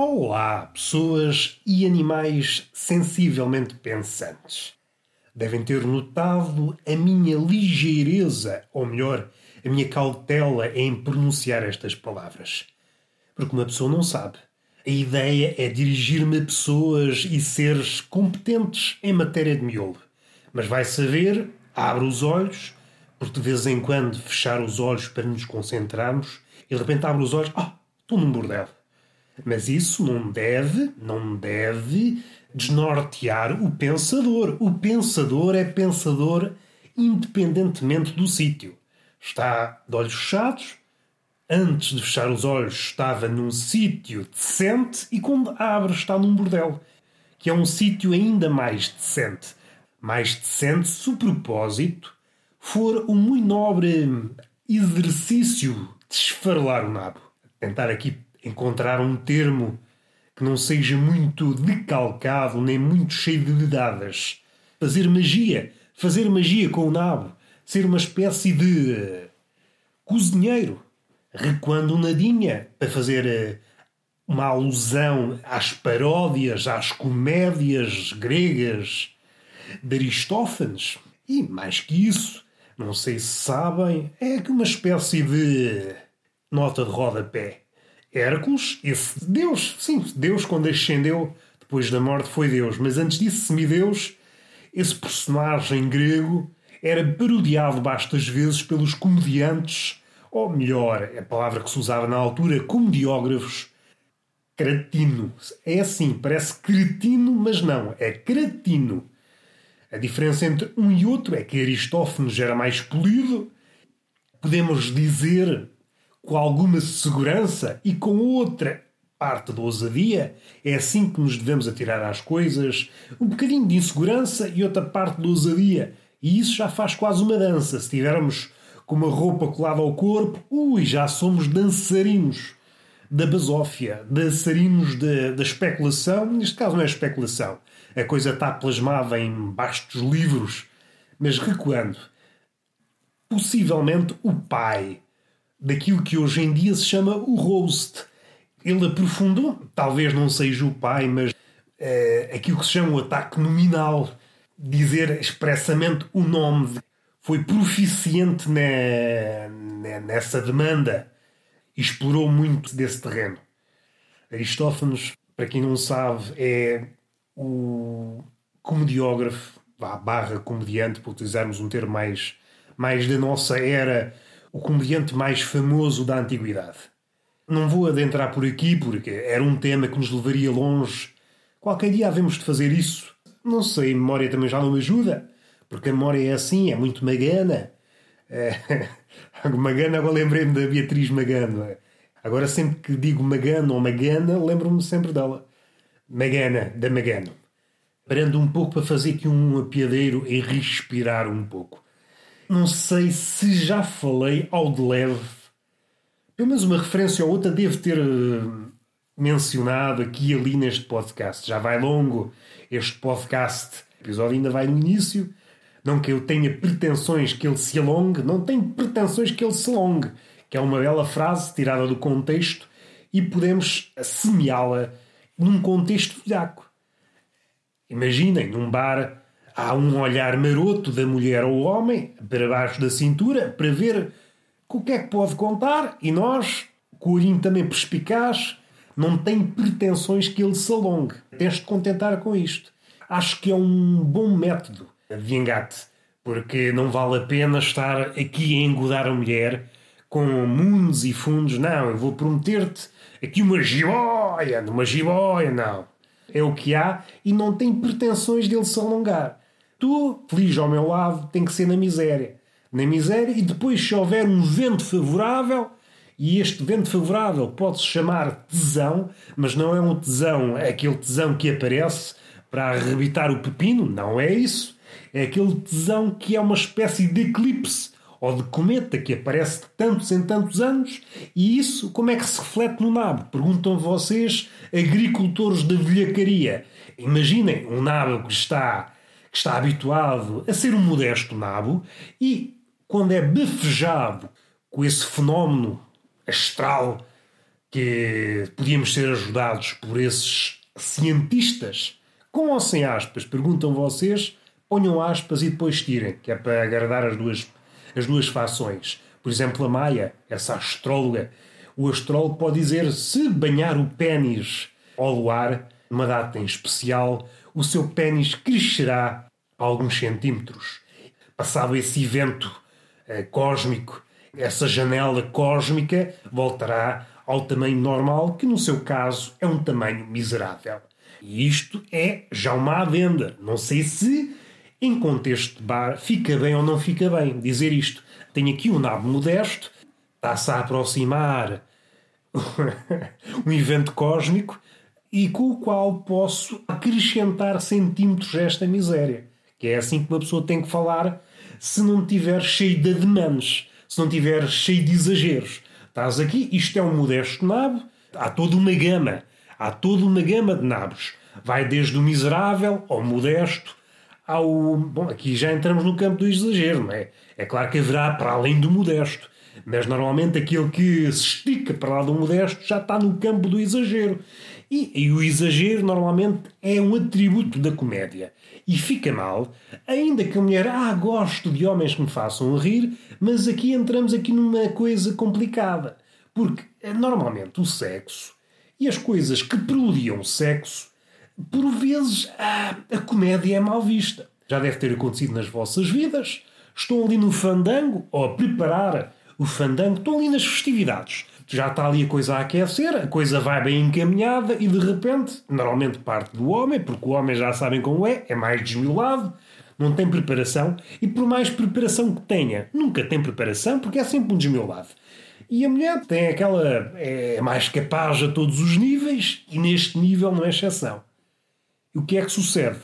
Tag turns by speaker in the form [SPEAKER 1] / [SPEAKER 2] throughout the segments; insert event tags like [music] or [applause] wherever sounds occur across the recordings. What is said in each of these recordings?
[SPEAKER 1] Olá, pessoas e animais sensivelmente pensantes. Devem ter notado a minha ligeireza, ou melhor, a minha cautela em pronunciar estas palavras. Porque uma pessoa não sabe. A ideia é dirigir-me a pessoas e seres competentes em matéria de miolo. Mas vai saber, abre os olhos, porque de vez em quando fechar os olhos para nos concentrarmos e de repente abre os olhos, ah, estou num bordel. Mas isso não deve, não deve desnortear o pensador. O pensador é pensador independentemente do sítio. Está de olhos fechados, antes de fechar os olhos estava num sítio decente e quando abre está num bordel, que é um sítio ainda mais decente. Mais decente se o propósito for um muito nobre exercício de esfarelar o nabo. Tentar aqui encontrar um termo que não seja muito decalcado nem muito cheio de dedadas. Fazer magia, fazer magia com o nabo, ser uma espécie de cozinheiro, recuando nadinha para fazer eh, uma alusão às paródias, às comédias gregas de Aristófanes. E mais que isso, não sei se sabem, é que uma espécie de nota de rodapé. Hércules, esse Deus, sim, Deus quando ascendeu depois da morte foi Deus, mas antes disso, semideus, esse personagem grego era parodiado bastas vezes pelos comediantes, ou melhor, a palavra que se usava na altura, comediógrafos, cretino. É assim, parece cretino, mas não, é cretino. A diferença entre um e outro é que Aristófanes era mais polido. Podemos dizer com alguma segurança e com outra parte da ousadia, é assim que nos devemos atirar às coisas, um bocadinho de insegurança e outra parte de ousadia. E isso já faz quase uma dança. Se tivermos com uma roupa colada ao corpo, ui, já somos dançarinos da basófia, dançarinos da, da especulação. Neste caso não é especulação. A coisa está plasmada em bastos livros. Mas recuando, possivelmente o pai daquilo que hoje em dia se chama o roast. Ele aprofundou, talvez não seja o pai, mas é, aquilo que se chama o ataque nominal, dizer expressamente o nome, foi proficiente na, na, nessa demanda e explorou muito desse terreno. Aristófanes, para quem não sabe, é o comediógrafo, barra comediante, para utilizarmos um termo mais, mais da nossa era, o comediante mais famoso da antiguidade. Não vou adentrar por aqui porque era um tema que nos levaria longe. Qualquer dia havemos de fazer isso. Não sei, a memória também já não me ajuda, porque a memória é assim, é muito magana. É... [laughs] Magana, agora lembrei-me da Beatriz Magano. Agora, sempre que digo Magano ou Magana, lembro-me sempre dela. Magana, da Magano. Parando um pouco para fazer aqui um apiadeiro e respirar um pouco. Não sei se já falei ao de leve. Pelo menos uma referência ou outra devo ter uh, mencionado aqui e ali neste podcast. Já vai longo este podcast. O episódio ainda vai no início. Não que eu tenha pretensões que ele se alongue, não tenho pretensões que ele se alongue. Que é uma bela frase tirada do contexto e podemos semeá-la num contexto velhaco. Imaginem, num bar Há um olhar maroto da mulher ao homem, para baixo da cintura, para ver com o que é que pode contar, e nós, com o olhinho também perspicaz, não tem pretensões que ele se alongue. Tens de contentar com isto. Acho que é um bom método de engate, porque não vale a pena estar aqui a engodar a mulher com mundos e fundos. Não, eu vou prometer-te aqui uma jiboia, uma jiboia, não. É o que há e não tem pretensões dele se alongar. Tu, feliz ao meu lado, tem que ser na miséria. Na miséria, e depois, se houver um vento favorável, e este vento favorável pode-se chamar tesão, mas não é um tesão, é aquele tesão que aparece para arrebitar o pepino, não é isso. É aquele tesão que é uma espécie de eclipse ou de cometa que aparece de tantos em tantos anos, e isso como é que se reflete no nabo? Perguntam vocês, agricultores da velhacaria. Imaginem um nabo que está que está habituado a ser um modesto nabo e, quando é bafejado com esse fenómeno astral que podíamos ser ajudados por esses cientistas, com ou sem aspas, perguntam vocês, ponham aspas e depois tirem, que é para agradar as duas, as duas fações. Por exemplo, a Maia, essa astróloga, o astrólogo pode dizer se banhar o pênis ao luar, numa data em especial, o seu pênis crescerá alguns centímetros. Passado esse evento eh, cósmico, essa janela cósmica voltará ao tamanho normal, que no seu caso é um tamanho miserável. E isto é já uma venda. Não sei se em contexto de bar fica bem ou não fica bem dizer isto. Tenho aqui um nabo modesto, está-se a aproximar [laughs] um evento cósmico e com o qual posso acrescentar centímetros a esta miséria. Que é assim que uma pessoa tem que falar se não tiver cheio de ademanes, se não tiver cheio de exageros. Estás aqui, isto é um modesto nabo, há toda uma gama, há toda uma gama de nabos. Vai desde o miserável ao modesto, ao. Bom, aqui já entramos no campo do exagero, não é? É claro que haverá para além do modesto, mas normalmente aquele que se estica para lá do modesto já está no campo do exagero. E, e, o exagero normalmente é um atributo da comédia. E fica mal, ainda que a mulher, ah, gosto de homens que me façam rir, mas aqui entramos aqui numa coisa complicada. Porque eh, normalmente o sexo e as coisas que preludiam o sexo, por vezes ah, a comédia é mal vista. Já deve ter acontecido nas vossas vidas. Estão ali no fandango, ou a preparar o fandango, estão ali nas festividades já está ali a coisa a aquecer, a coisa vai bem encaminhada e de repente, normalmente parte do homem, porque o homem já sabem como é, é mais desmiolado, não tem preparação e por mais preparação que tenha, nunca tem preparação porque é sempre um desmiolado. E a mulher tem aquela. é mais capaz a todos os níveis e neste nível não é exceção. E o que é que sucede?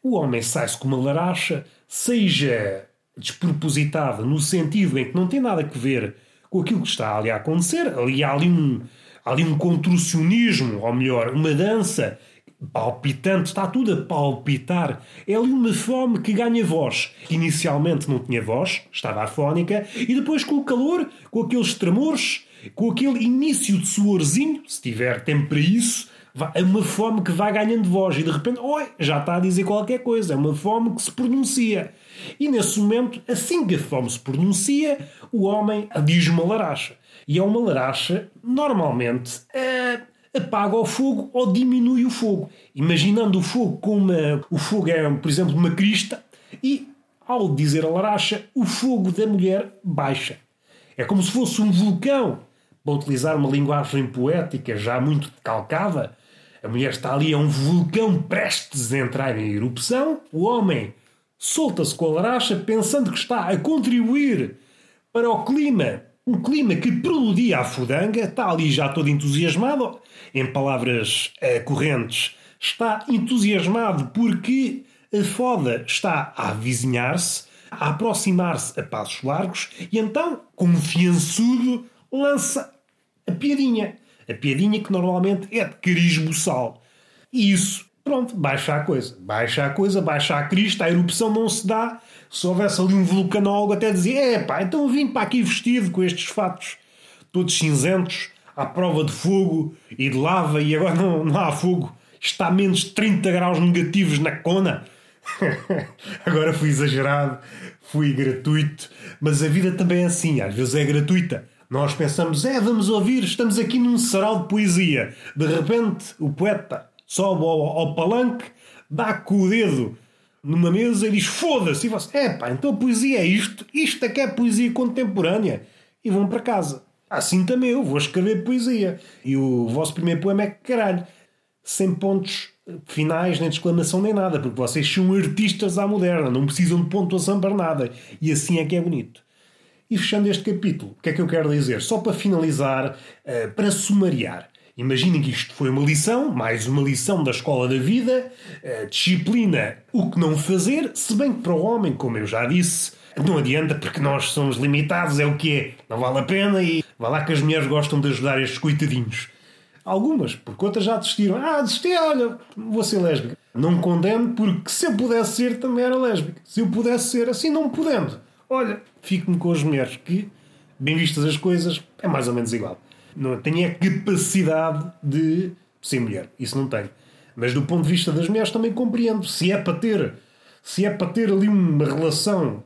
[SPEAKER 1] O homem sai-se com uma laracha, seja despropositada no sentido em que não tem nada a ver com aquilo que está ali a acontecer. Ali há ali um, há ali um contorcionismo, ou melhor, uma dança palpitante, está tudo a palpitar. É ali uma fome que ganha voz. Inicialmente não tinha voz, estava afónica, e depois com o calor, com aqueles tremores, com aquele início de suorzinho, se tiver tempo para isso, é uma fome que vai ganhando voz e de repente, oi, já está a dizer qualquer coisa. É uma fome que se pronuncia. E nesse momento, assim que a fome se pronuncia, o homem diz uma laracha. E é uma laracha, normalmente, é, apaga o fogo ou diminui o fogo. Imaginando o fogo como uma, o fogo é, por exemplo, uma crista, e ao dizer a laracha, o fogo da mulher baixa. É como se fosse um vulcão. Para utilizar uma linguagem poética já muito decalcada, a mulher está ali, é um vulcão prestes a entrar em erupção, o homem solta-se com a laracha pensando que está a contribuir para o clima, um clima que preludia a fudanga, está ali já todo entusiasmado, em palavras uh, correntes, está entusiasmado porque a foda está a avizinhar-se, a aproximar-se a passos largos e então, confiançudo, lança a piadinha. A piadinha que normalmente é de cariz buçal. E isso Pronto, baixa a coisa. Baixa a coisa, baixa a crista, a erupção não se dá. Se houvesse ali um vulcanólogo até dizia, é pá, então vim para aqui vestido com estes fatos todos cinzentos, à prova de fogo e de lava e agora não, não há fogo. Está a menos de 30 graus negativos na cona. [laughs] agora fui exagerado, fui gratuito, mas a vida também é assim, às vezes é gratuita. Nós pensamos, é, vamos ouvir, estamos aqui num sarau de poesia. De repente, o poeta sobe ao, ao palanque, dá com o dedo numa mesa e diz foda-se. E você, é pá, então a poesia é isto, isto é que é poesia contemporânea. E vão para casa. Assim também eu vou escrever poesia. E o vosso primeiro poema é caralho. Sem pontos finais, nem de exclamação, nem nada, porque vocês são artistas à moderna, não precisam de pontuação para nada. E assim é que é bonito. E fechando este capítulo, o que é que eu quero dizer? Só para finalizar, uh, para sumariar. Imaginem que isto foi uma lição, mais uma lição da escola da vida, disciplina, o que não fazer, se bem que para o homem, como eu já disse, não adianta porque nós somos limitados, é o que é, não vale a pena e vá lá que as mulheres gostam de ajudar estes coitadinhos. Algumas, porque outras já desistiram. Ah, desisti, olha, vou ser lésbica. Não condeno porque se eu pudesse ser também era lésbica. Se eu pudesse ser assim, não podendo. Olha, fico-me com as mulheres que, bem vistas as coisas, é mais ou menos igual. Não tenho a capacidade de ser mulher. Isso não tenho. Mas do ponto de vista das mulheres também compreendo. Se é para ter, se é para ter ali uma relação,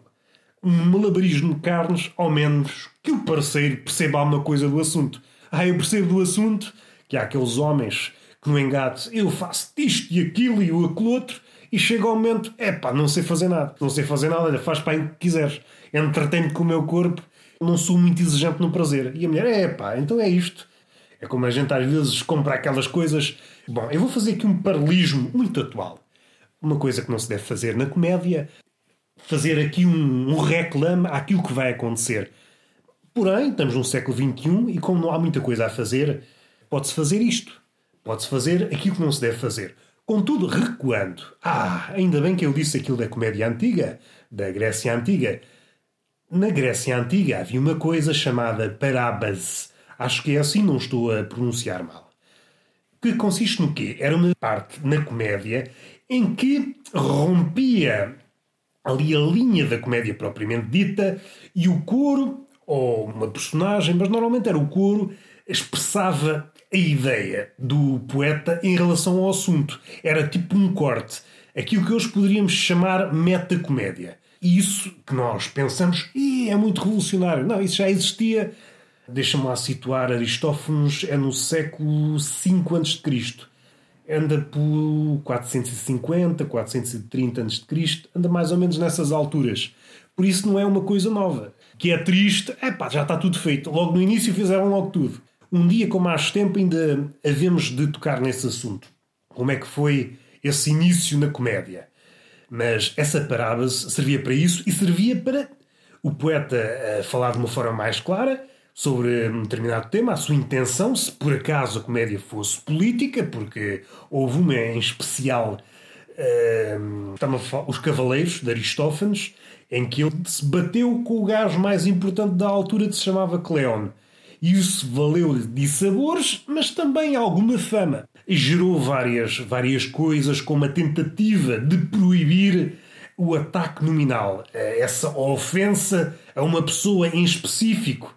[SPEAKER 1] um malabarismo de carnes, ao menos que o parceiro perceba alguma coisa do assunto. Ah, eu percebo do assunto que há aqueles homens que no engate eu faço isto e aquilo e o aquilo outro e chega ao momento, é pá, não sei fazer nada. Não sei fazer nada, olha, faz para o que quiseres. Entretém-me com o meu corpo, não sou muito exigente no prazer. E a mulher, é pá, então é isto. É como a gente às vezes compra aquelas coisas. Bom, eu vou fazer aqui um paralelismo muito atual. Uma coisa que não se deve fazer na comédia, fazer aqui um, um reclame àquilo que vai acontecer. Porém, estamos no século XXI e como não há muita coisa a fazer, pode-se fazer isto. Pode-se fazer aquilo que não se deve fazer. Contudo, recuando. Ah, ainda bem que eu disse aquilo da comédia antiga, da Grécia Antiga. Na Grécia Antiga havia uma coisa chamada parábase. Acho que é assim, não estou a pronunciar mal. Que consiste no quê? Era uma parte na comédia em que rompia ali a linha da comédia propriamente dita e o coro, ou uma personagem, mas normalmente era o coro, expressava a ideia do poeta em relação ao assunto. Era tipo um corte. Aquilo que hoje poderíamos chamar metacomédia. E isso que nós pensamos, é muito revolucionário. Não, isso já existia. Deixa-me lá situar, Aristófanes é no século V a.C. Anda por 450, 430 a.C., anda mais ou menos nessas alturas. Por isso não é uma coisa nova. Que é triste, é pá, já está tudo feito. Logo no início fizeram logo tudo um dia com mais tempo ainda havemos de tocar nesse assunto. Como é que foi esse início na comédia? Mas essa parábola servia para isso e servia para o poeta eh, falar de uma forma mais clara sobre um determinado tema, a sua intenção, se por acaso a comédia fosse política, porque houve uma em especial, uh, Os Cavaleiros, de Aristófanes, em que ele se bateu com o gajo mais importante da altura que se chamava Cleon isso valeu-lhe de sabores, mas também alguma fama. Gerou várias, várias coisas, como a tentativa de proibir o ataque nominal, eh, essa ofensa a uma pessoa em específico.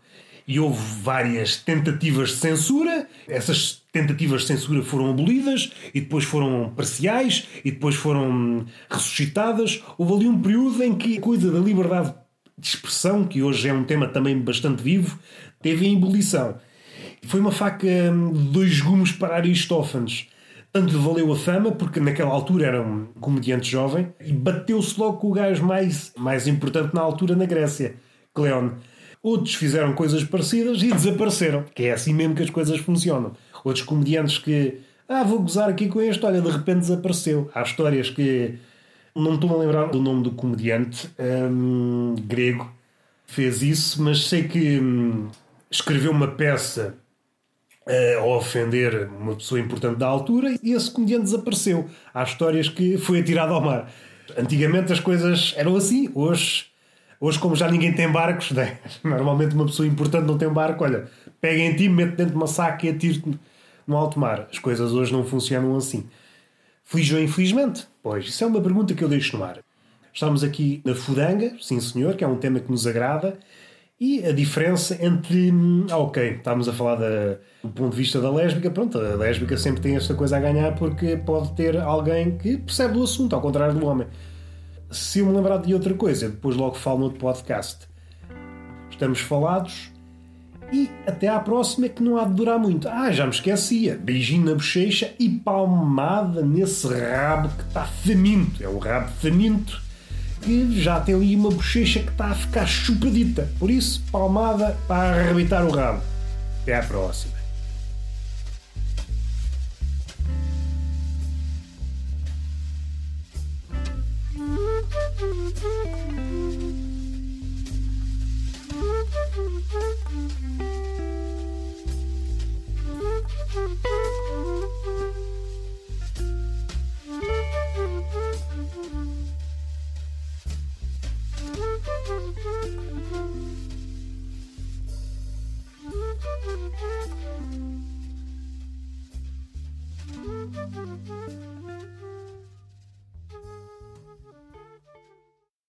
[SPEAKER 1] E houve várias tentativas de censura, essas tentativas de censura foram abolidas e depois foram parciais e depois foram ressuscitadas. Houve ali um período em que a coisa da liberdade de expressão, que hoje é um tema também bastante vivo, teve em ebulição. Foi uma faca hum, de dois gumes para Aristófanes. Tanto valeu a fama, porque naquela altura era um comediante jovem, e bateu-se logo com o gajo mais, mais importante na altura na Grécia, Cleon. Outros fizeram coisas parecidas e desapareceram, que é assim mesmo que as coisas funcionam. Outros comediantes que, ah, vou gozar aqui com este, olha, de repente desapareceu. Há histórias que não estou a lembrar do nome do comediante hum, grego fez isso, mas sei que hum, escreveu uma peça uh, a ofender uma pessoa importante da altura e esse comediante desapareceu. Há histórias que foi atirado ao mar. Antigamente as coisas eram assim, hoje, hoje como já ninguém tem barcos, [laughs] né? normalmente uma pessoa importante não tem barco, olha, pega em ti, mete dentro de uma saca e atira-te no alto mar. As coisas hoje não funcionam assim. Feliz ou infelizmente? Pois, isso é uma pergunta que eu deixo no ar. Estamos aqui na Fudanga, sim senhor, que é um tema que nos agrada, e a diferença entre. Ah, ok, estávamos a falar da, do ponto de vista da lésbica, pronto, a lésbica sempre tem esta coisa a ganhar porque pode ter alguém que percebe do assunto, ao contrário do homem. Se eu me lembrar de outra coisa, depois logo falo no outro podcast. Estamos falados e até à próxima que não há de durar muito. Ah, já me esquecia. Beijinho na bochecha e palmada nesse rabo que está faminto. É o rabo faminto que já tem ali uma bochecha que está a ficar chupadita. Por isso, palmada para arrebitar o rabo. Até à próxima.